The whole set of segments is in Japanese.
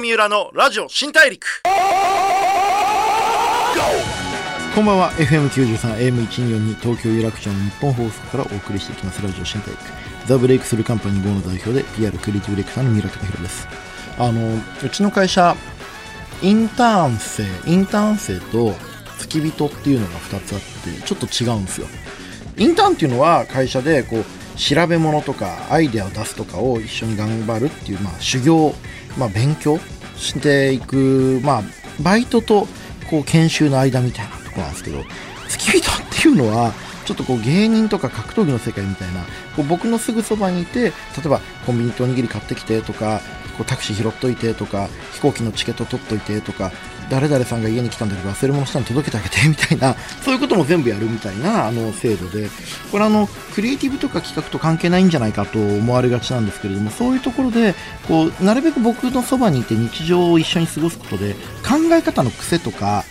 三浦のラジオ新大陸。こんばんは。FM93 AM1242 東京有楽町の日本放送からお送りしていきます。ラジオ新大陸。ザ・ブレイクスルーカンパニー GO の代表で PR クリエイティブディレクターの三浦貴弘です。あのうちの会社インターン生インターン生と付き人っていうのが2つあってちょっと違うんですよ。インターンっていうのは会社でこう調べ物とかアイデアを出すとかを一緒に頑張るっていう、まあ、修行、まあ、勉強していく、まあ、バイトとこう研修の間みたいなとこなんですけど付き人っていうのはちょっとこう芸人とか格闘技の世界みたいなこう僕のすぐそばにいて例えばコンビニとおにぎり買ってきてとかこうタクシー拾っといてとか飛行機のチケット取っといてとか誰々さんが家に来たんだけど忘れ物したの届けてあげてみたいな。そういうことも全部やるみたいなあの制度で。これあのクリエイティブとか企画と関係ないんじゃないかと思われがちなんですけれどもそういうところでこうなるべく僕のそばにいて日常を一緒に過ごすことで考え方の癖とか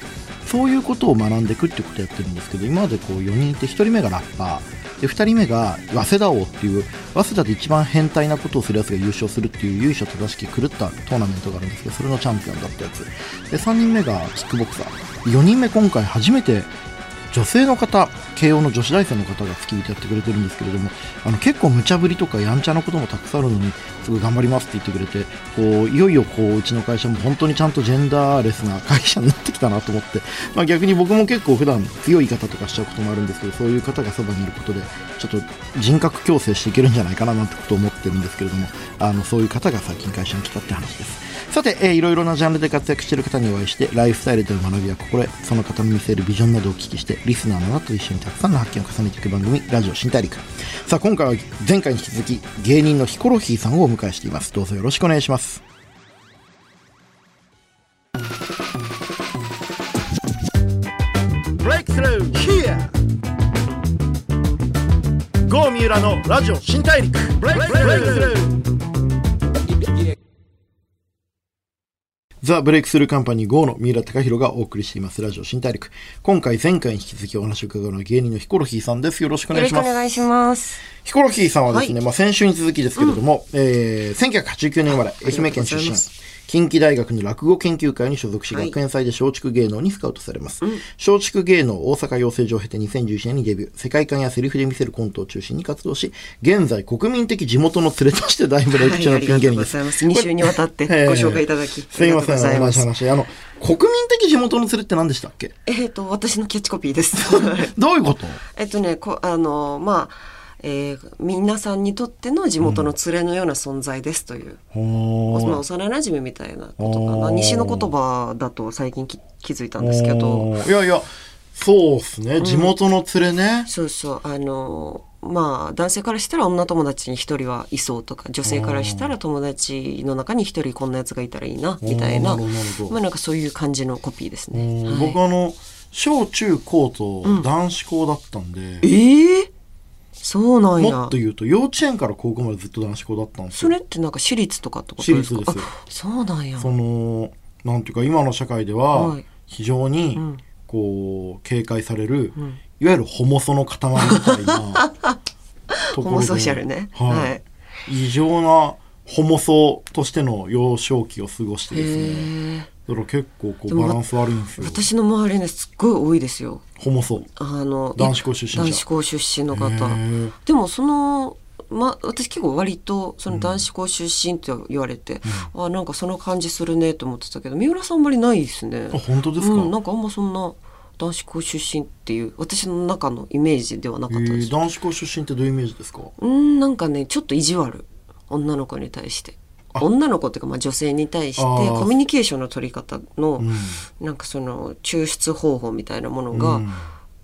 そういうことを学んでいくってことをやってるんですけど今までこう4人いて1人目がラッパー。で2人目が早稲田王っていう早稲田で一番変態なことをするやつが優勝するっていう由緒正しき狂ったトーナメントがあるんですけどそれのチャンピオンだったやつ。で3人目がキックボクサー。4人目今回初めて女性の方慶応の女子大生の方が付き人やってくれてるんですけれどもあの結構無茶ぶりとかやんちゃなこともたくさんあるのにすごい頑張りますって言ってくれてこういよいよこううちの会社も本当にちゃんとジェンダーレスな会社になってきたなと思って、まあ、逆に僕も結構普段強い方とかしちゃうこともあるんですけどそういう方がそばにいることでちょっと人格矯正していけるんじゃないかななんてことを思ってるんですけれどもあのそういう方が最近会社に来たって話です。さて、えー、いろいろなジャンルで活躍している方にお会いしてライフスタイルでの学びや心得その方の見せるビジョンなどをお聞きしてリスナーの方と一緒にたくさんの発見を重ねていく番組ラジオ新大陸。さあ今回は前回に引き続き芸人のヒコロヒーさんをお迎えしています。どうぞよろしくお願いします。ブレイクスルー浦のラジオ新大陸。ブレイクスルーザ・ブレイクスルーカンパニー GO の三浦貴弘がお送りしています。ラジオ新大陸。今回前回に引き続きお話を伺うのは芸人のヒコロヒーさんです。よろしくお願いします。よろしくお願いします。ヒコロヒーさんはですね、はい。まあ先週に続きですけれども、えー、1989年生まれ、愛媛県出身。近畿大学の落語研究会に所属し、はい学園祭で松竹芸能にスカウトされます。松竹芸能大阪養成所を経て2011年にデビュー。世界観やセリフで見せるコントを中心に活動し、現在国民的地元の連れとして大ブレイク中のピン芸人です。はいありがとうございます。2週にわたってご紹介いただき、すいません、ありがとうございおます。話話。あの、国民的地元の連れって何でしたっけ？えっ、と、私のキャッチコピーです。どういうこと？えっとね、こあの、まあ、えー皆さんにとっての地元の連れのような存在ですという、ほまあ、幼馴染みたいなことかな。西の言葉だと最近き気づいたんですけど。いやいや、そうっすね。地元の連れね。そうそう。あのまあ男性からしたら女友達に一人はいそうとか女性からしたら友達の中に一人こんなやつがいたらいいなみたいな。まあなんかそういう感じのコピーですね。はい。僕あの小中高と男子校だったんで、ええそうなんや。もっと。言うと幼稚園から高校までずっと男子校だったんですよ。それってなんか私立とかってことですか？私立です。あそうなんや。そのなんていうか今の社会でははい。非常にん。こう警戒される、ん。いわゆるホモソの塊みたいなと ホモソーシャルね。はい。はい。異常なホモソとしての幼少期を過ごしてですね。だから結構こうバランス悪いんですよ。私の周りねすっごい多いですよ。ホモソ。あの男子校出身者。男子校出身の方。でもそのま私結構割とその男子校出身って言われて、あなんかその感じするねと思ってたけど三浦さんあんまりないですね。あ本当ですか、うん、なんかあんまそんな男子校出身っていう私の中のイメージではなかったえです。ー。男子校出身ってどういうイメージですか？うんなんかねちょっと意地悪。女の子に対して女の子っていうか、まあ、女性に対してコミュニケーションの取り方の、うん。なんかその抽出方法みたいなものがうん。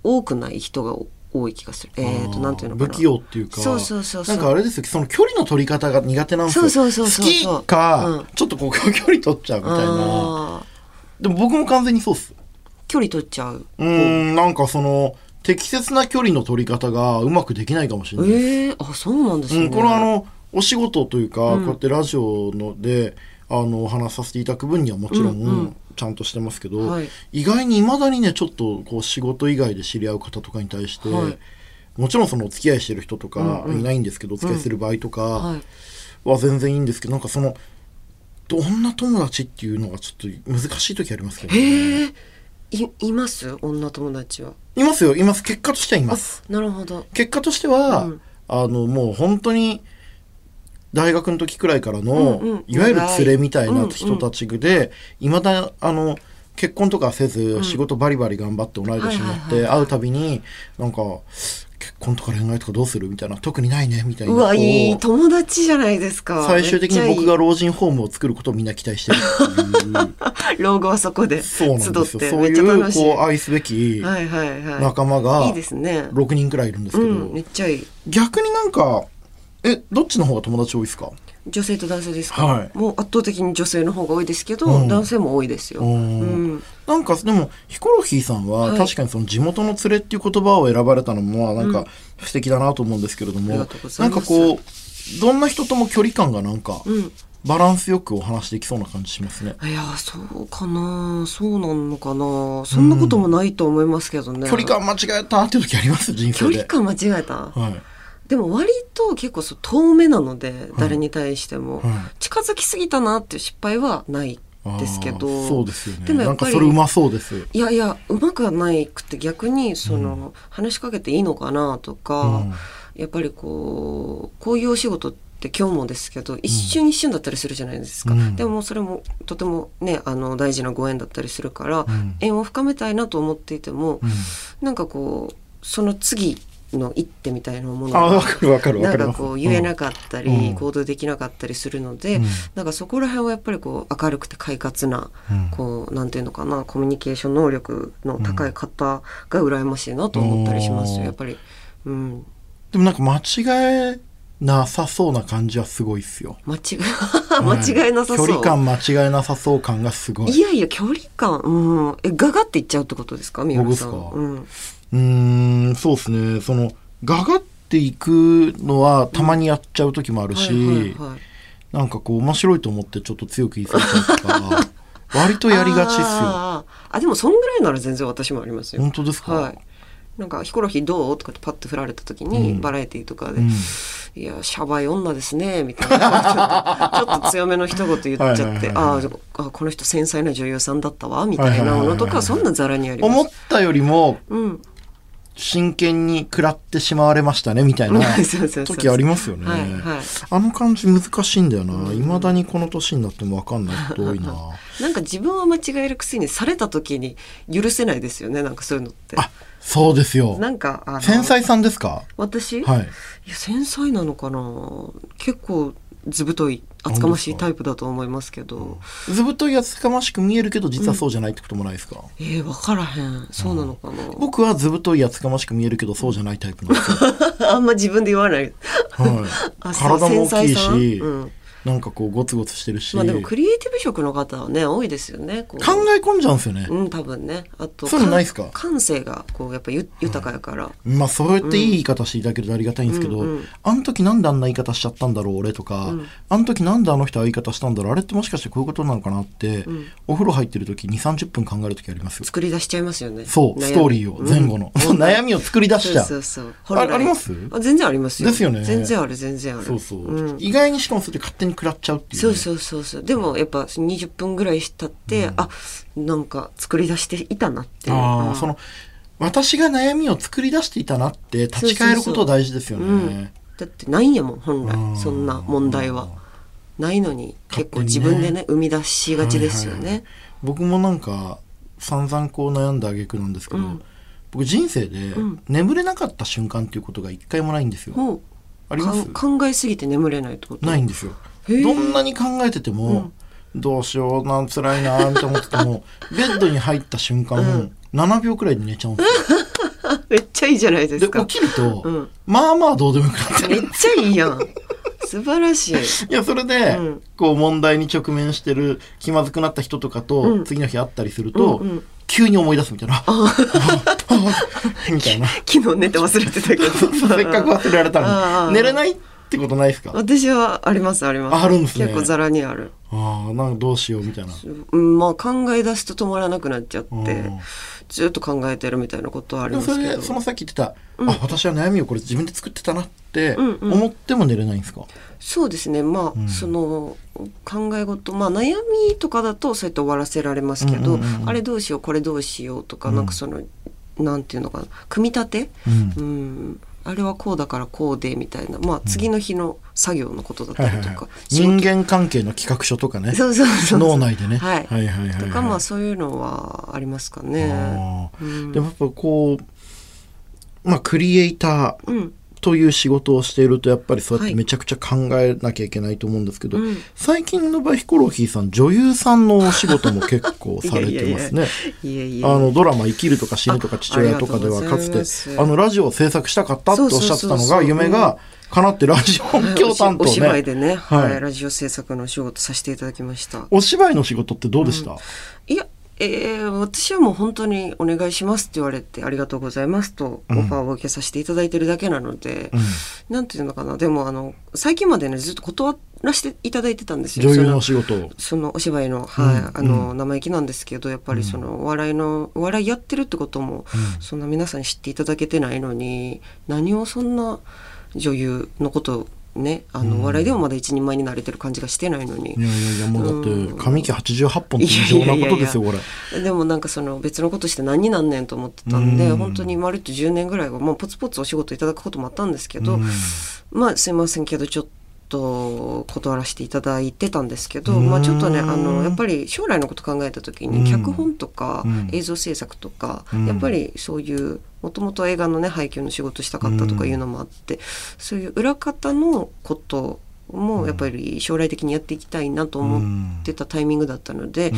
多くない人が多い気がする。えっ、となんていうのかな。不器用っていうか。そうそうそうそう。なんかあれですよその距離の取り方が苦手なんですよそうそうそうそう。好きか、うん。ちょっとこう距離取っちゃうみたいな。でも僕も完全にそうっす。距離取っちゃう。うーんなんかその適切な距離の取り方がうまくできないかもしれないです、ええあそうなんですね。うん、これはあのお仕事というか、うん。こうやってラジオのであのお話しさせていただく分にはもちろん、うんうん。ちゃんとしてますけど、はい。意外にいまだにねちょっとこう仕事以外で知り合う方とかに対して、はい。もちろんそのお付き合いしてる人とかうんうん。いないんですけど、お付き合いする場合とかはい。は全然いいんですけど、なんかその女友達っていうのがちょっと難しい時ありますけど、ね、いいます？女友達は。いますよ。います。結果としてはいます。なるほど。結果としては、うん。あのもう本当に大学の時くらいからの、うんうん。いわゆる連れみたいなうん。うん人たちでいま、未だあの結婚とかせず、仕事バリバリ頑張って同い年になって、はいはい会うたびになんか結婚とか恋愛とかどうするみたいな特にないねみたいなうわいい友達じゃないですか。最終的に僕が老人ホームを作ることをみんな期待してるっていう。い 老後はそこでそうなん集ですよ。そういうこう愛すべきはいはいはい。仲間がいいですね。6人くらいいるんですけど、うんめっちゃいい。逆になんかえどっちの方が友達多いですか？女性と男性ですか、はい。もう圧倒的に女性の方が多いですけど、うん。男性も多いですよ、うん。うん。なんかでもヒコロヒーさんははい。確かにその地元の連れっていう言葉を選ばれたのもなんか素敵だなと思うんですけれども、うござないんかこうどんな人とも距離感がなんかうん。バランスよくお話できそうな感じしますね。いやそうかな。そうなのかな。そんなこともないと思いますけどね、距離感間違えたっていう時あります？人生で。距離感間違えた？はい。でも割と結構そう遠目なので誰に対しても、はい。近づきすぎたなっていう失敗はないですけど。そうですよね。でもやっぱりそれうまそうです。いやいやうまくはないくて逆にその、話しかけていいのかなとか、うん。やっぱりこうこういうお仕事って今日もですけど一瞬一瞬だったりするじゃないですか、うん。でもそれもとてもねあの大事なご縁だったりするから、ん。縁を深めたいなと思っていても、うん。なんかこうその次の一手みたいなものがかるわかるわなんか。こう言えなかったり、うん。行動できなかったりするので、うん。なんかそこら辺はやっぱりこう明るくて快活な、うん。こうなんていうのかなコミュニケーション能力の高い方が羨ましいなと思ったりしますよ、うん。やっぱり。うん。でもなんか間違えなさそうな感じはすごいっすよ。間違い間違いなさそう、距離感間違えなさそう感がすごい。いやいや距離感うん。えガガっていっちゃうってことですか？三浦さん。僕ですか？うん、うーん、そうですね。その、ガガっていくのはたまにやっちゃう時もあるし、はいはいはいなんかこう面白いと思ってちょっと強く言い過ぎちゃうとか、割とやりがちっすよ。あー。あでもそんぐらいなら全然私もありますよ。本当ですか？はいなんか「ヒコロヒーどう?」とかってパッと振られた時に、うんバラエティーとかで「うんいやシャバい女ですね」みたいなちょっと強めの一言言っちゃってあーあこの人繊細な女優さんだったわみたいなものとかそんなざらにあります。思ったよりもうん、真剣に食らってしまわれましたねみたいな時ありますよね。あの感じ難しいんだよな。未だにこの年になっても分かんないこと多いな。なんか自分は間違えるくせにされた時に許せないですよねなんかそういうのって。あ、そうですよ。なんかあの繊細さんですか？私、はい。いや繊細なのかな？結構図太い厚かましいタイプだと思いますけど。ずぶといやつかましく見えるけど実はそうじゃないってこともないですか、えー、分からへん。そうなのかな、僕はずぶといやつかましく見えるけどそうじゃないタイプなんですよ。あんま自分で言わない。はい。あそう体も大きい繊細さし、うんなんかこうゴツゴツしてるし、まあでもクリエイティブ職の方はね多いですよね考え込んじゃうんですよね。うん多分ね。あとそういうのないっすか？感性がこうやっぱゆ豊かやから、まあそうやっていい言い方していただけるとありがたいんですけど、うんうんあの時なんであんな言い方しちゃったんだろう俺とか、あの時なんであの人ああ言い方したんだろうあれってもしかしてこういうことなのかなって、お風呂入ってる時2 3 0分考える時あります。よ作り出しちゃいますよね。そうストーリーを前後の、うん 悩みを作り出しちゃう。そうそうそう。ああります？あ全然ありますよ。ですよね。全然ある全然ある。そうそう、ん。意外にしかもそれで勝手に食らっちゃうっていう、ね、そうそうそうそう。でもやっぱ20分ぐらい経って、あなんか作り出していたなって。いうああ、うん。その私が悩みを作り出していたなって立ち返ること大事ですよね。うん、だってないんやもん本うん。来そんな問題は。ないのに結構自分でね生み出しがちですよね、はいはいはい。僕もなんか散々こう悩んだ挙句なんですけど、うん。僕人生でん。眠れなかった瞬間っていうことが一回もないんですよ、あります？考えすぎて眠れないってこと？ないんですよどんなに考えてても、どうしようなん辛いなって思ってても ベッドに入った瞬間、7秒くらいで寝ちゃうんですよ。めっちゃいいじゃないですでか起きると、うん。まあまあどうでもよくなってめっちゃいいやん。素晴らしい。いやそれで、うん。こう問題に直面してる気まずくなった人とかと、うん。次の日会ったりすると、うんうん。急に思い出すみたいな。ああみたいな。昨日寝て忘れてたけど。せっかく忘れられたのに。寝れないってことないですか？あ私はありますあります。あるんですね。結構ざらにある。あ、なんかどうしようみたいな。うんまあ考え出すと止まらなくなっちゃってうん。ずっと考えてるみたいなことはありますけど。でそのさっき言ってた、あ私は悩みをこれ自分で作ってたなってうんうん。思っても寝れないんですか、そうですね。まあ、うん。その考え事まあ悩みとかだとそうやって終わらせられますけど、うんうんうんうん。あれどうしようこれどうしようとか、うん。なんかそのなんていうのかな組み立て？うん。うんあれはこうだからこうでみたいな。まあ次の日の作業のことだったりとか、人間関係の企画書とかね。そうそうそう脳内でね、はい。はいはいはいはい。とかまあそういうのはありますかね。うん。でもやっぱこうまあクリエイターうんという仕事をしているとやっぱりそうやっはい。てめちゃくちゃ考えなきゃいけないと思うんですけど、うん。最近の場合ヒコロヒーさん女優さんのお仕事も結構されてますね。あのドラマ「生きる」とか「死ぬ」とか「あ父親」とかではかつてあのラジオを制作したかったっておっしゃってたのが夢が叶ってラジオ音響 担当お芝居ねでね、ははい。い、ラジオ制作のお仕事させていただきました。お芝居の仕事ってどうでした、いや、えー私はもう本当にお願いしますって言われてありがとうございますとオファーを受けさせていただいてるだけなので、うん。なんていうのかな。でもあの最近までねずっと断らせていただいてたんですよ。女優その仕事を。そのお芝居の、はいうん。あの生意気なんですけどやっぱりそのお笑いのお笑いやってるってことも、うん。そんな皆さんに知っていただけてないのに何をそんな女優のことねあの、笑いでもまだ一人前になれてる感じがしてないのに。いやいやいやもうだってうん。上期88本って異常なことですよこれ。でもなんかその別のことして何になんねんと思ってたんで、うん。本当にまるっと10年ぐらいはもうポツポツお仕事いただくこともあったんですけど、うん。まあすいませんけどちょっと断らせていただいてたんですけど、うん。まあちょっとねあのやっぱり将来のこと考えた時うん。に脚本とかうん。映像制作とか、うん。やっぱりそういうもともと映画のね配給の仕事したかったとかいうのもあって、そういう裏方のこともやっぱり将来的にやっていきたいなと思ってたタイミングだったので、うん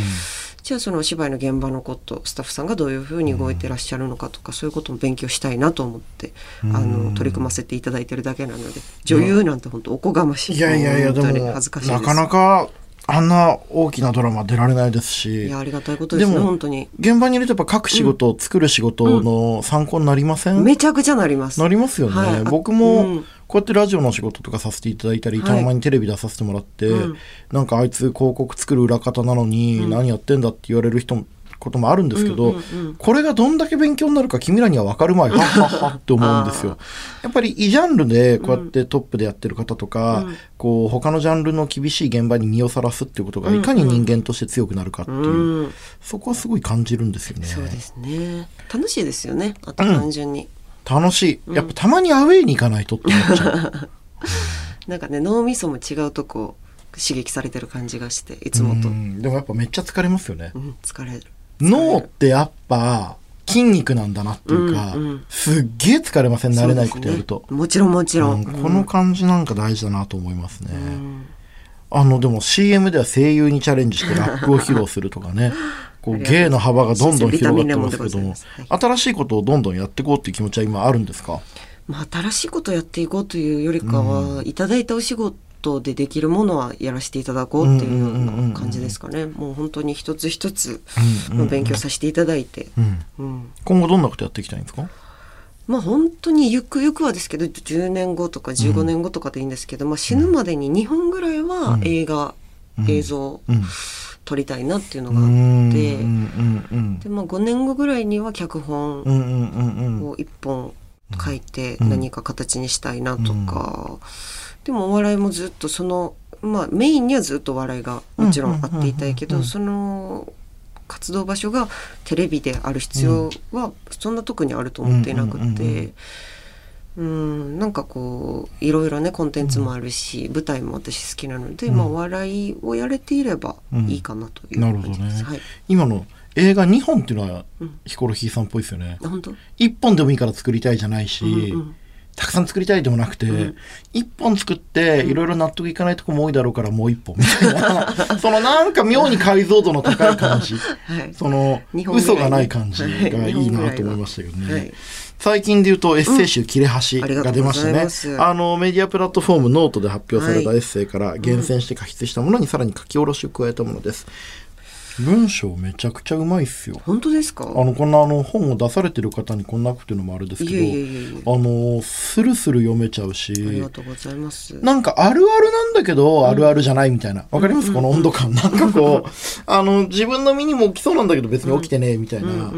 じゃあそのお芝居の現場のことスタッフさんがどういうふうに動いてらっしゃるのかとか、そういうことも勉強したいなと思って、うん。あの取り組ませていただいてるだけなので女優なんて本当おこがましい。いやいやいやでも恥ずかしいなかなかあんな大きなドラマ出られないですし。いやありがたいことですね本当に。現場にいるとやっぱ書く仕事、作る仕事の参考になりません、めちゃくちゃなります。なりますよね、はい。あ僕もうん。こうやってラジオの仕事とかさせていただいたり、はい。たまにテレビ出させてもらって、うん。なんかあいつ広告作る裏方なのに何やってんだって言われる人もこともあるんですけど、うんうんうん。これがどんだけ勉強になるか君らには分かるまい はっはっはって思うんですよ。やっぱり異ジャンルでこうやってトップでやってる方とか、うん。こう他のジャンルの厳しい現場に身をさらすっていうことがいかに人間として強くなるかっていう、うん。そこはすごい感じるんですよね。そうですね。楽しいですよね。あと単純に、楽しい。やっぱたまにアウェイに行かないとって思っちゃう。なんかね脳みそも違うとこ刺激されてる感じがしていつもと、ううん。んでもやっぱめっちゃ疲れますよね。疲れる脳ってやっぱ筋肉なんだなっていうか、うんうん。すっげえ疲れません？慣れないことやると。ね。もちろんもちろん、うんこの感じなんか大事だなと思いますね。うん。あのでも CM では声優にチャレンジしてラップを披露するとかね。こう芸の幅がどんどん広がってますけども。新しいことをどんどんやっていこうっていう気持ちは今あるんですか？まあ、新しいことをやっていこうというよりかは、いただいたお仕事でできるものはやらせていただこうっていうような感じですかね。もう本当に一つ一つの勉強させていただいて、今後どんなことやっていきたいんですか？まあ本当にゆくゆくはですけど10年後とか15年後とかでいいんですけど、まあ、死ぬまでに2本ぐらいは映画、うん。映像うん。撮りたいなっていうのうがあって、でまあ、5年後ぐらいには脚本を一本書いてうん。何か形にしたいなとか、でもお笑いもずっとそのまあメインにはずっとお笑いがもちろんあっていたいけどうんうんうん。うんその活動場所がテレビである必要はそんな特にあると思っていなくうんうんうんて。うん、なんかこういろいろねコンテンツもあるし、舞台も私好きなので、うん。まあお笑いをやれていればいいかなというなるほどね。感じです。はい、今の映画2本っていうのはうん。ヒコロヒーさんっぽいですよね。本当？1本でもいいから作りたいじゃないし、うんうんたくさん作りたいでもなくて、うん。一本作っていろいろ納得いかないとこも多いだろうからもう一本。みたいなそのなんか妙に解像度の高い感じ。はい。その嘘がない感じがはい。いいなと思いましたけどね、はい。最近で言うとエッセイ集「切れ端」が出ましたね。あのメディアプラットフォームノートで発表されたはい。エッセイから厳選して書き写したものにさらに書き下ろしを加えたものです、文章めちゃくちゃうまいっすよ。本当ですか？あの、こんなあの本を出されてる方にこんなこと言うのもあれですけど、いえいえいえあの、スルスル読めちゃうありしが、とうございます。なんかあるあるなんだけど、あるあるじゃないみたいな。わかります？この温度感。なんかこう、あの、自分の身にも起きそうなんだけど別に起きてねえみたいな。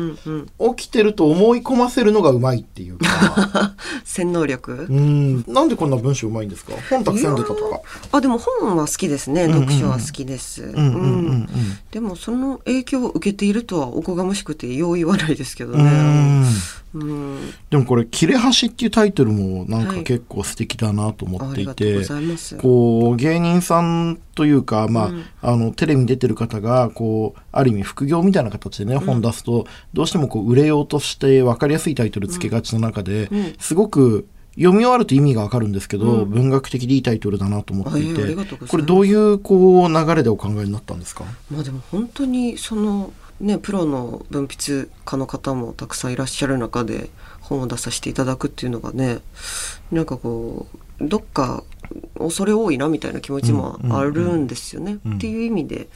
起きてると思い込ませるのがうまいっていうか。洗脳力？うん。なんでこんな文章うまいんですか？本たくさん出たとか。あでも本は好きですね。読書は好きです。うんうんうん。うん。でもその影響を受けているとはおこがましくてよう言わないですけどね。ん。うん。でもこれ、切れ端っていうタイトルもなんかはい。結構素敵だなと思っていて、ありがとうございこう、芸人さんというか、まあ、うん。あの、テレビに出てる方が、こう、ある意味副業みたいな形でね、本出すと、どうしてもこう、売れようとして分かりやすいタイトルつけがちな中で、うん。すごく、読み終わると意味がわかるんですけど、うん。文学的でいいタイトルだなと思っていてあええありがとうございこれどういうこう流れでお考えになったんですか？まあでも本当にそのねプロの文筆家の方もたくさんいらっしゃる中で本を出させていただくっていうのがねなんかこうどっか恐れ多いなみたいな気持ちもあるんですよね。うんっていう意味で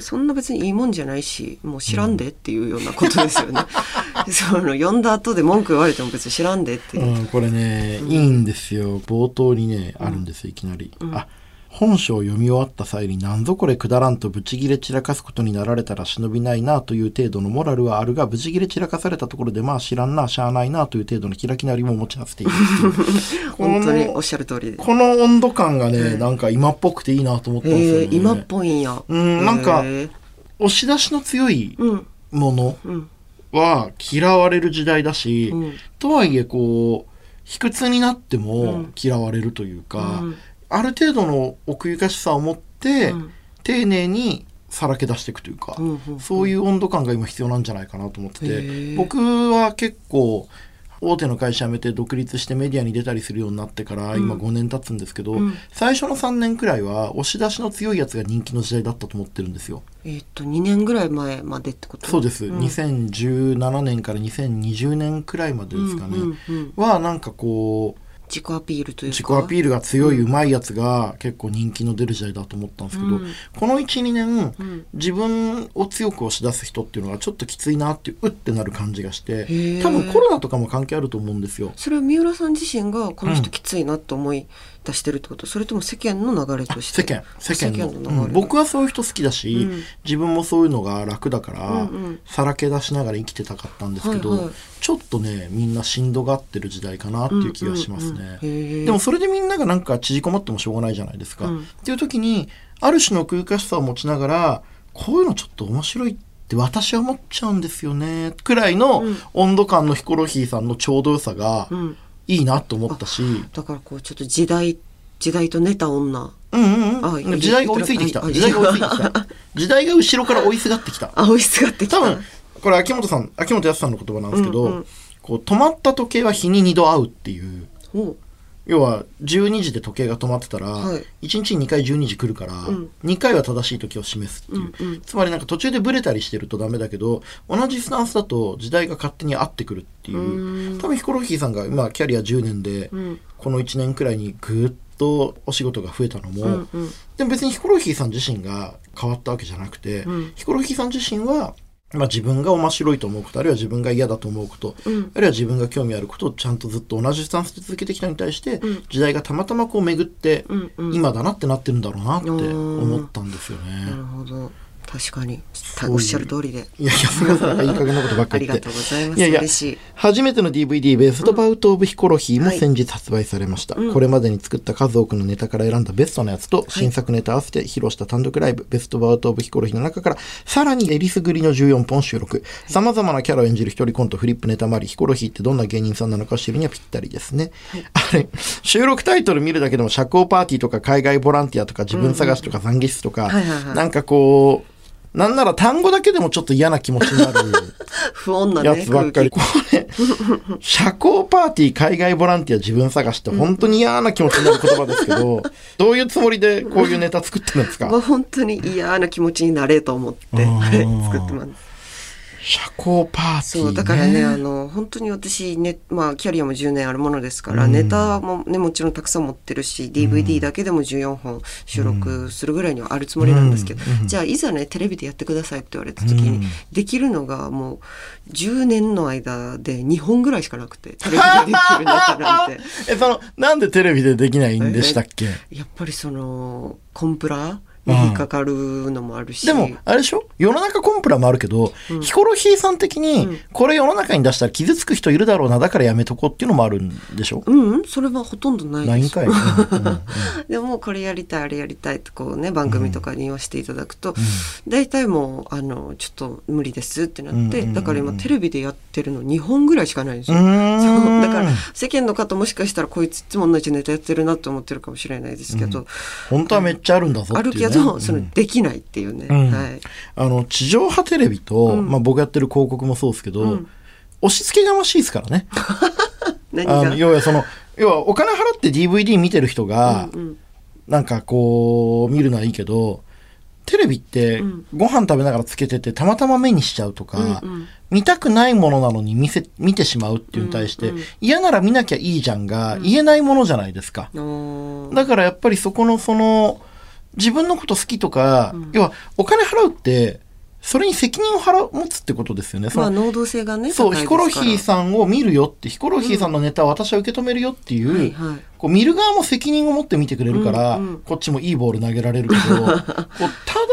そんな別にいいもんじゃないしもう知らんでっていうようなことですよね。その読んだ後で文句言われても別に知らんでっていう。うん、これね、いいんですよ。冒頭にね、あるんですよ、いきなり。あ、本書を読み終わった際になんぞこれくだらんとブチギレ散らかすことになられたら忍びないなという程度のモラルはあるが、ブチギレ散らかされたところでまあ知らんな、しゃあないなという程度の開きなりも持ち合わせている。本当におっこしゃる通りこの温度感がね、なんか今っぽくていいなと思ったんですよね。えー、今っぽいんや。うんなんかえー押し出しの強いうんものうんは嫌われる時代だし、うんとはいえこう卑屈になってうもん嫌われるというか、うんある程度の奥ゆかしさを持って、うん。丁寧にさらけ出していくというか、うんうんそういう温度感が今必要なんじゃないかなと思ってへてー僕は結構大手の会社辞めて独立してメディアに出たりするようになってから今うん。5年経つんですけど、うん。最初の3年くらいは押し出しの強いやつが人気の時代だったと思ってるんですよ。えーっと2年ぐらい前までってこと？そうです、ん。2017年から2020年くらいまでですかね、うんうんうん。はなんかこう自己アピールというか。自己アピールが強い、うまいやつが結構人気の出る時代だと思ったんですけど、うん。この12年、うん。自分を強く押し出す人っていうのがちょっときついなっていううってなる感じがしてー。多分コロナとかも関係あると思うんですよ。それは三浦さん自身がこのうん人きついなと思い出してるってこと、それとも世間の流れとして？世間。世間の。うん。僕はそういう人好きだし、うん。自分もそういうのが楽だから、うんうん。さらけ出しながら生きてたかったんですけど、はいはい。ちょっとねみんなしんどがってる時代かなっていう気がしますね。うんうんうん。でもそれでみんながなんか縮こまってもしょうがないじゃないですか。うん。っていう時にある種の奥ゆかしさを持ちながらこういうのちょっと面白いって私は思っちゃうんですよね。くらいのうん。温度感のヒコロヒーさんのちょうど良さがうんいいなと思ったし、だからこうちょっと時代時代と寝た女。うんうんあうん、時代が追いついてきた。あ時代が追いついてきた。時代が後ろから追いすがってきた。あ追いすがってきた。多分これ秋元さん秋元康さんの言葉なんですけど、うんうん。こう止まった時計は日に2度合うっていう。お要は12時で時計が止まってたら、はい。1日に2回12時来るから、ん。2回は正しい時を示すっていう、うんうん。つまりなんか途中でブレたりしてるとダメだけど同じスタンスだと時代が勝手に合ってくるっていう。うん。多分ヒコロヒーさんが今キャリア10年で、うん。この1年くらいにぐっとお仕事が増えたのも、うんうん。でも別にヒコロヒーさん自身が変わったわけじゃなくて、うん。ヒコロヒーさん自身は、まあ、自分が面白いと思うことあるいは自分が嫌だと思うこと、うん。あるいは自分が興味あることをちゃんとずっと同じスタンスで続けてきたに対して、うん。時代がたまたまこう巡って、うんうん。今だなってなってるんだろうなってうん思ったんですよなるね。ほど確かに。おっしゃる通りで。いやいやすみませんいい加減なことばっかありがり言って。とうございます。いやいや嬉しい。初めての DVD「ベストバウト・オブ・ヒコロヒー」もはい先日発売されました、うん。これまでに作った数多くのネタから選んだベストなやつと新作ネタ合わせて披露した単独ライブ「ベストバウト・オブ・ヒコロヒー」の中からさらにえりすぐりの14本収録。さまざまなキャラを演じる一人コントフリップネタもありヒコロヒーってどんな芸人さんなのかを知るにはぴったりですね、あれ収録タイトル見るだけでも社交パーティーとか海外ボランティアとか自分探しとか懺悔室とか、はいはいはい。なんかこうなんなら単語だけでもちょっと嫌な気持ちになる 不穏なやねつばっかり。こ空れ、社交パーティー、海外ボランティア、自分探しって本当に嫌な気持ちになる言葉ですけど、どういうつもりでこういうネタ作ってるんですか？気まあ本当に嫌な気持ちになれと思って作ってます社交パーティー、ね、そうだからねあの本当に私ねまあキャリアも10年あるものですから、うん。ネタもねもちろんたくさん持ってるし DVD だけでも14本収録するぐらいにはあるつもりなんですけど、うん。うん。じゃあいざねテレビでやってくださいって言われた時に、うん。できるのがもう10年の間で2本ぐらいしかなくて テレビでできるネタなんて。え、その、なんでテレビでできないんでしたっけ？やっぱりそのコンプラに引っかかるのもあるし、でも、あれでしょ？世の中コンプラもあるけど、うん。ヒコロヒーさん的にうん、これ世の中に出したら傷つく人いるだろうな、だからやめとこうっていうのもあるんでしょ？うん。うんそれはほとんどないです でもこれやりたいあれやりたいってこうね番組とかに言わせていただくと、大体もうあのちょっと無理ですってなって、うんうんうん。うんだから今テレビでやってるの2本ぐらいしかないんですよ。だから世間の方もしかしたらこいついつも同じネタやってるなって思ってるかもしれないですけど、本当はめっちゃあるんだぞあっていう、ね。るけど、うん。そのできないっていうね、うん。はい。あの、地上波テレビと、うん。まあ僕やってる広告もそうですけど、うん。押し付けがましいですからね。何あのが要はその、要はお金払って DVD 見てる人が、うんうん。なんかこう、見るのはいいけど、テレビってうん。ご飯食べながらつけててたまたま目にしちゃうとか、うんうん。見たくないものなのに見せ、見てしまうっていうに対して、うんうん。嫌なら見なきゃいいじゃんが言えないものじゃないですか。だからやっぱりそこのその、自分のこと好きとか、うん。要はお金払うって、それに責任を払う、持つってことですよね。そのまあ能動性がねそう、ヒコロヒーんさんを見るよって、ヒコロヒーさんのネタを私は受け止めるよっていう、はいはい。こう見る側も責任を持って見てくれるから、うんうん。こっちもいいボール投げられるけど、こうた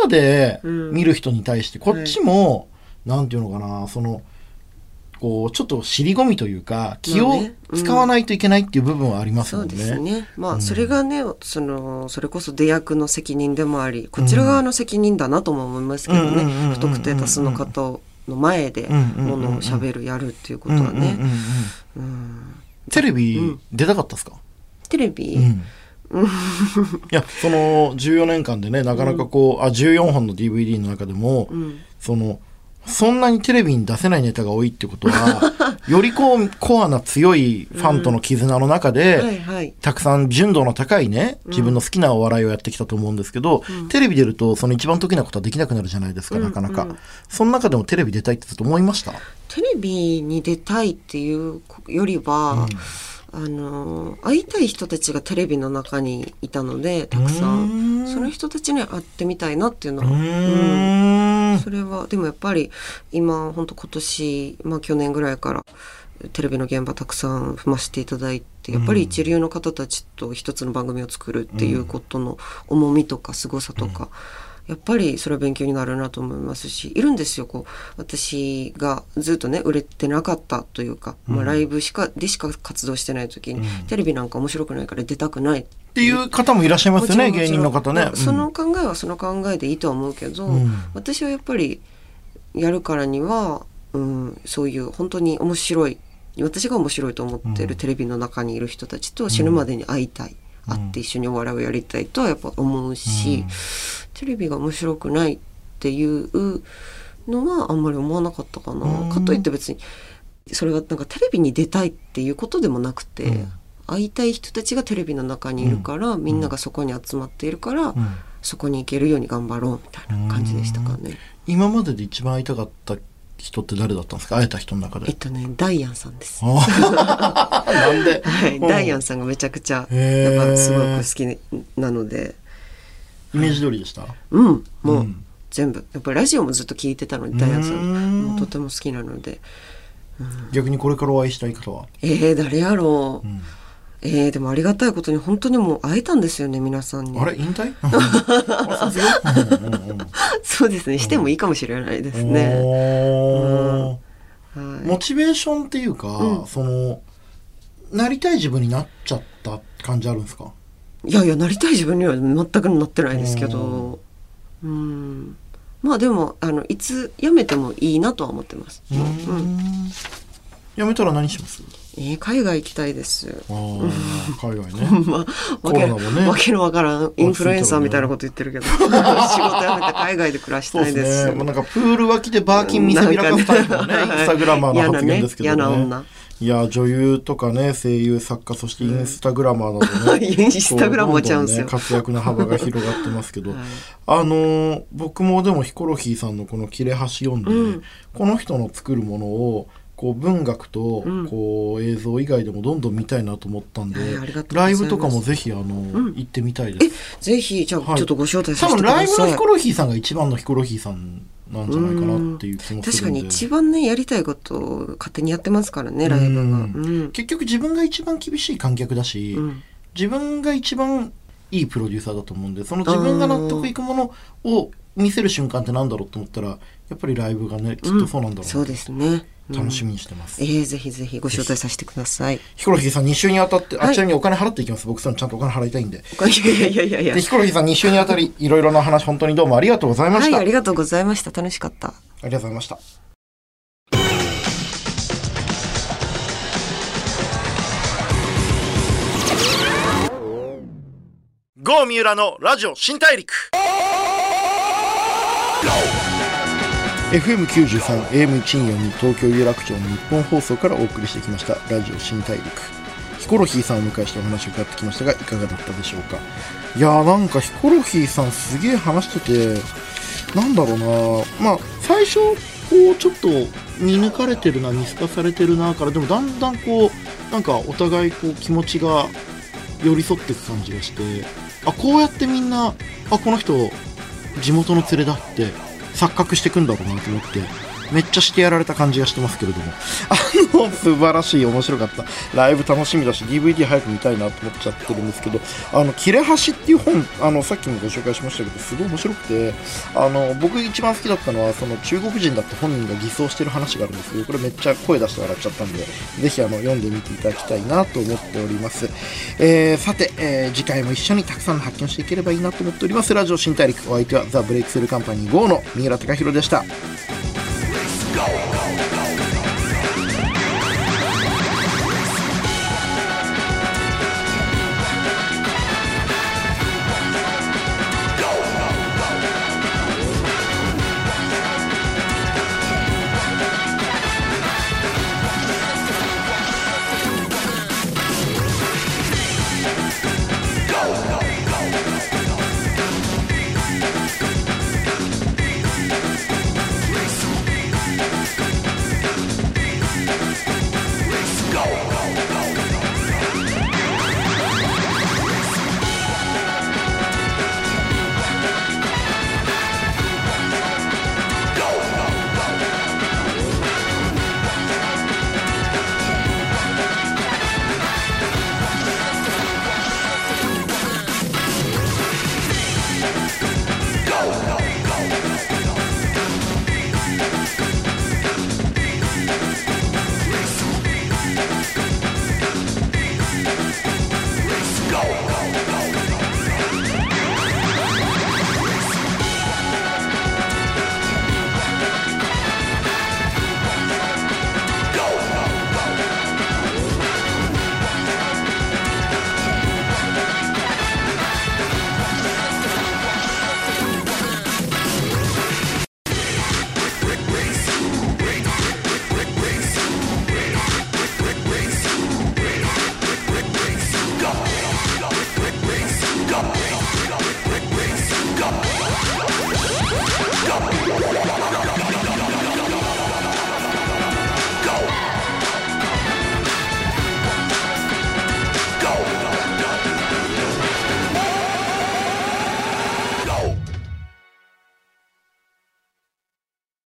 だで見る人に対して、こっちも、なんていうのかな、その、こう、ちょっと尻込みというか、気をまあねうん使わないといけないっていう部分はありますそうん。もね。ですね。まあ、うん。それがね、その、それこそ出役の責任でもあり、こちら側の責任だなとも思いますけどうんうんうんうんうんね。不特定多数の方の前で、うんうんうんうんものを喋る、やるっていうことはね。うんうんうんうん。うんテレビうん。出たかったですか、テレビ、うん。いや、その14年間でね、なかなかこう、あ、14本の DVD の中でも、うん。その、そんなにテレビに出せないネタが多いってことは、よりこう、コアな強いファンとの絆の中で、はいはい。たくさん純度の高いね、自分の好きなお笑いをやってきたと思うんですけど、テレビ出るとその一番得意なことはできなくなるじゃないですか、なかなか。うん。うんその中でもテレビ出たいってずっと思いました？テレビに出たいっていうよりは、あの会いたい人たちがテレビの中にいたのでたくさうんん。その人たちに会ってみたいなっていうのうは、それはでもやっぱり今本当今年、まあ、去年ぐらいからテレビの現場たくさん踏ませていただいてやっぱり一流の方たちと一つの番組を作るっていうことの重みとか凄さとか、やっぱりそれは勉強になるなと思いますしいるんですよこう私がずっとね売れてなかったというか、まあ、ライブしかでしか活動してない時に、テレビなんか面白くないから出たくないっていう。方もいらっしゃいますよね、芸人の方ね。まあ。その考えはその考えでいいとは思うけど、うん。私はやっぱりやるからには、うん、そういう本当に面白い私が面白いと思ってるテレビの中にいる人たちと死ぬまでに会いたい、会って一緒にお笑いをやりたいとはやっぱ思うし、テレビが面白くないっていうのはあんまり思わなかったかな。うん。かといって別にそれがなんかテレビに出たいっていうことでもなくて、うん。会いたい人たちがテレビの中にいるから、みんながそこに集まっているから、うん。そこに行けるように頑張ろうみたいな感じでしたかね。今までで一番会いたかった人って誰だったんですか？会えた人の中で。えっとね、ダイアンさんです。なんで、はい、うん。ダイアンさんがめちゃくちゃ、やっぱすごく好きなので、イメージ通りでした？うん、もう、うん。全部。やっぱりラジオもずっと聞いてたので、ダイアンさうんん。もうとても好きなので。逆にこれからお会いしたい方は、えー、誰やろう。うんえー、でもありがたいことに本当にもう会えたんですよね、皆さんに。あれ引退？そうですね、してもいいかもしれないですね。おーはい。モチベーションっていうか、うん。そのなりたい自分になっちゃった感じあるんですか？いやいや、なりたい自分には全くなってないですけど、うん。まあでも、あの、いつ辞めてもいいなとは思ってます。ううんんやめたら何します？えー海外行きたいです。海外ね。まあ、コわけロナもね。わけのわからんインフルエンサーみたいなこと言ってるけど、仕事辞めて海外で暮らしたいで。ですすね。もうなんかプール脇でバーキン見せびらかすタイプのね、インスタグラマーの発言ですけどね。嫌なね。嫌な女。いや女優とかね声優作家そしてインスタグラマーなどね、インスタグラマーちゃうんですよ。こどどね、活躍の幅が広がってますけど、はい。あのー僕もでもヒコロヒーさんのこの切れ端読んで、うん。この人の作るものをこう文学とうんこう映像以外でもどんどん見たいなと思ったんで、うございますライブとかもぜひあの、ん行ってみたいです。ぜひじゃあはいちょっとご招待さ多分せてください。ライブのヒコロヒーさんが一番のヒコロヒーさんなんじゃないかなっていう気もする。確かに一番ねやりたいことを勝手にやってますからねライブが。ううんん結局自分が一番厳しい観客だし、うん自分が一番いいプロデューサーだと思うんでその自分が納得いくものを見せる瞬間ってなんだろうと思ったらやっぱりライブがねきっとそうなんだろうな、そうですね。うん楽しみにしてます、えー、ぜひぜひご招待させてください。ヒコロヒーさん2週にあたって、あはいちなみにお金払っていきます僕そのちゃんとお金払いたいんでいやいやいやいや。ヒコロヒーさん2週にあたりいろいろな話本当にどうもありがとうございまはい、した、ありがとうございました。楽しかった。ありがとうございました郷三浦のラジオ新大陸 FM93 AM142 東京有楽町の日本放送からお送りしてきました。ラジオ新大陸。ヒコロヒーさんをお迎えしてお話を伺ってきましたがいかがだったでしょうか？いやーなんかヒコロヒーさんすげえ話しててなんだろうなまあ最初こうちょっと見抜かれてるな見透かされてるなからでもだんだんこうなんかお互いこう気持ちが寄り添っていく感じがしてあこうやってみんなあこの人地元の連れだって錯覚してくんだろうなと思って。めっちゃしてやられた感じがしてますけれども。あの素晴らしい面白かった。ライブ楽しみだし DVD 早く見たいなと思っちゃってるんですけどあの切れ端っていう本あのさっきもご紹介しましたけどすごい面白くてあの僕一番好きだったのはその中国人だって本人が偽装してる話があるんですけどこれめっちゃ声出して笑っちゃったんでぜひあの読んでみていただきたいなと思っております、えーさて、えー次回も一緒にたくさんの発見をしていければいいなと思っております。ラジオ新大陸お相手はザ・ブレイクスルーカンパニー GO の三浦貴大でした。go, go.